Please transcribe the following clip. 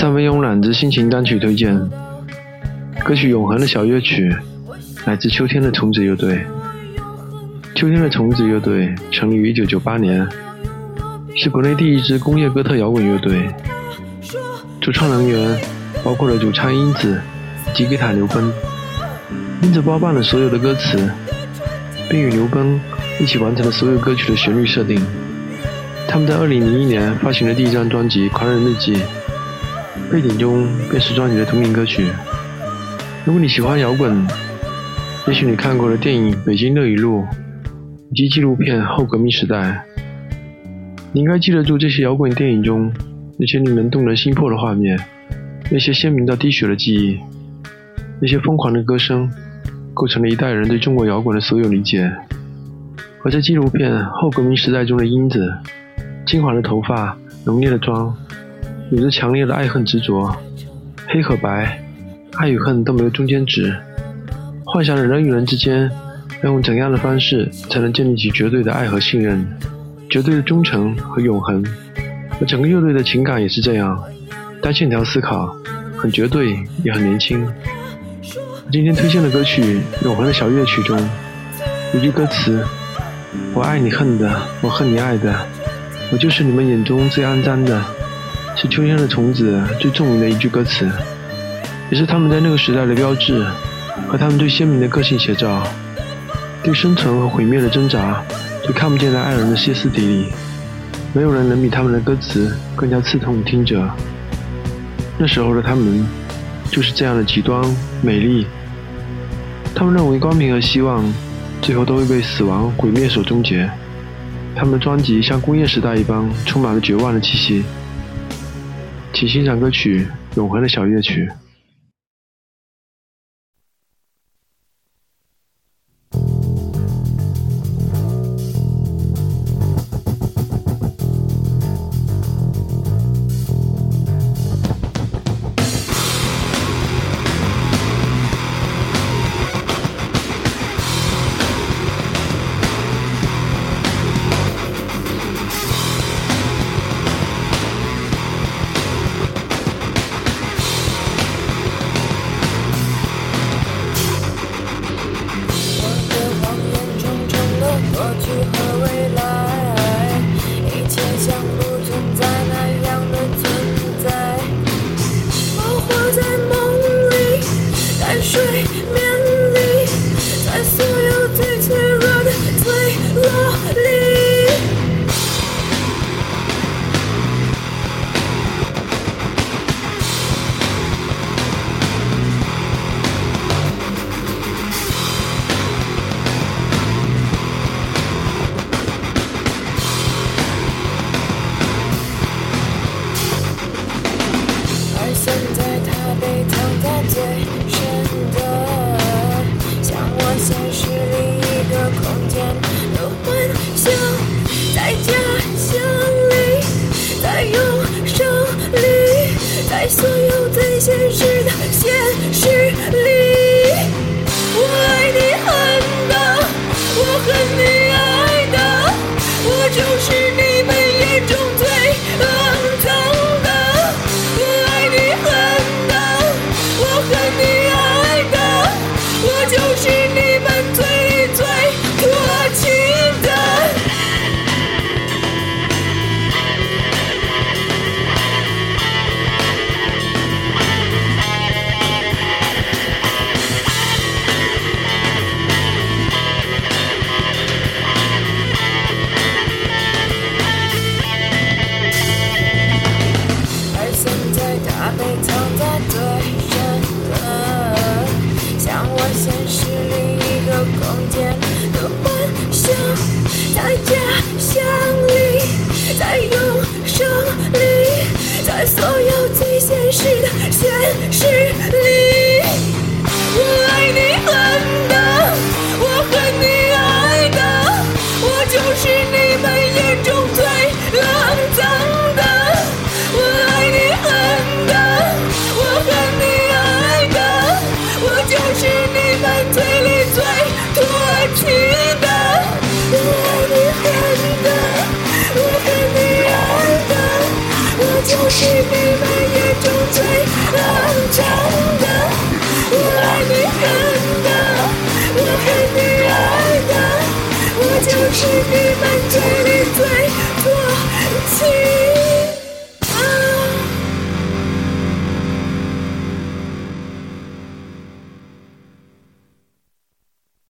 三分慵懒之心情单曲推荐，歌曲《永恒的小乐曲》来自秋天的虫子乐队。秋天的虫子乐队成立于1998年，是国内第一支工业哥特摇滚乐队。主创人员包括了主唱英子及吉他刘奔。英子包办了所有的歌词，并与刘奔一起完成了所有歌曲的旋律设定。他们在2001年发行了第一张专辑《狂人日记》。背景中便是专辑的同名歌曲。如果你喜欢摇滚，也许你看过了电影《北京乐语录》以及纪录片《后革命时代》，你应该记得住这些摇滚电影中那些令人动人心魄的画面，那些鲜明到滴血的记忆，那些疯狂的歌声，构成了一代人对中国摇滚的所有理解。而在纪录片《后革命时代》中的英子，金黄的头发，浓烈的妆。有着强烈的爱恨执着，黑和白，爱与恨都没有中间值。幻想着人与人之间要用怎样的方式才能建立起绝对的爱和信任，绝对的忠诚和永恒。而整个乐队的情感也是这样，单线条思考，很绝对，也很年轻。今天推荐的歌曲《永恒的小乐曲》中，有句歌词：“我爱你恨的，我恨你爱的，我就是你们眼中最肮脏的。”是秋天的虫子最著名的一句歌词，也是他们在那个时代的标志，和他们最鲜明的个性写照。对生存和毁灭的挣扎，对看不见的爱人的歇斯底里，没有人能比他们的歌词更加刺痛听者。那时候的他们，就是这样的极端美丽。他们认为光明和希望，最后都会被死亡毁灭所终结。他们的专辑像工业时代一般，充满了绝望的气息。请欣赏歌曲《永恒的小夜曲》。被藏在最深的，像我现实另一个空间的幻想，在家乡里，在忧伤里，在所有最现实。想你，在永生里，在所有最现实的现实里，就是你们眼中最肮脏的。我爱你恨的，我恨你爱的，我就是你们。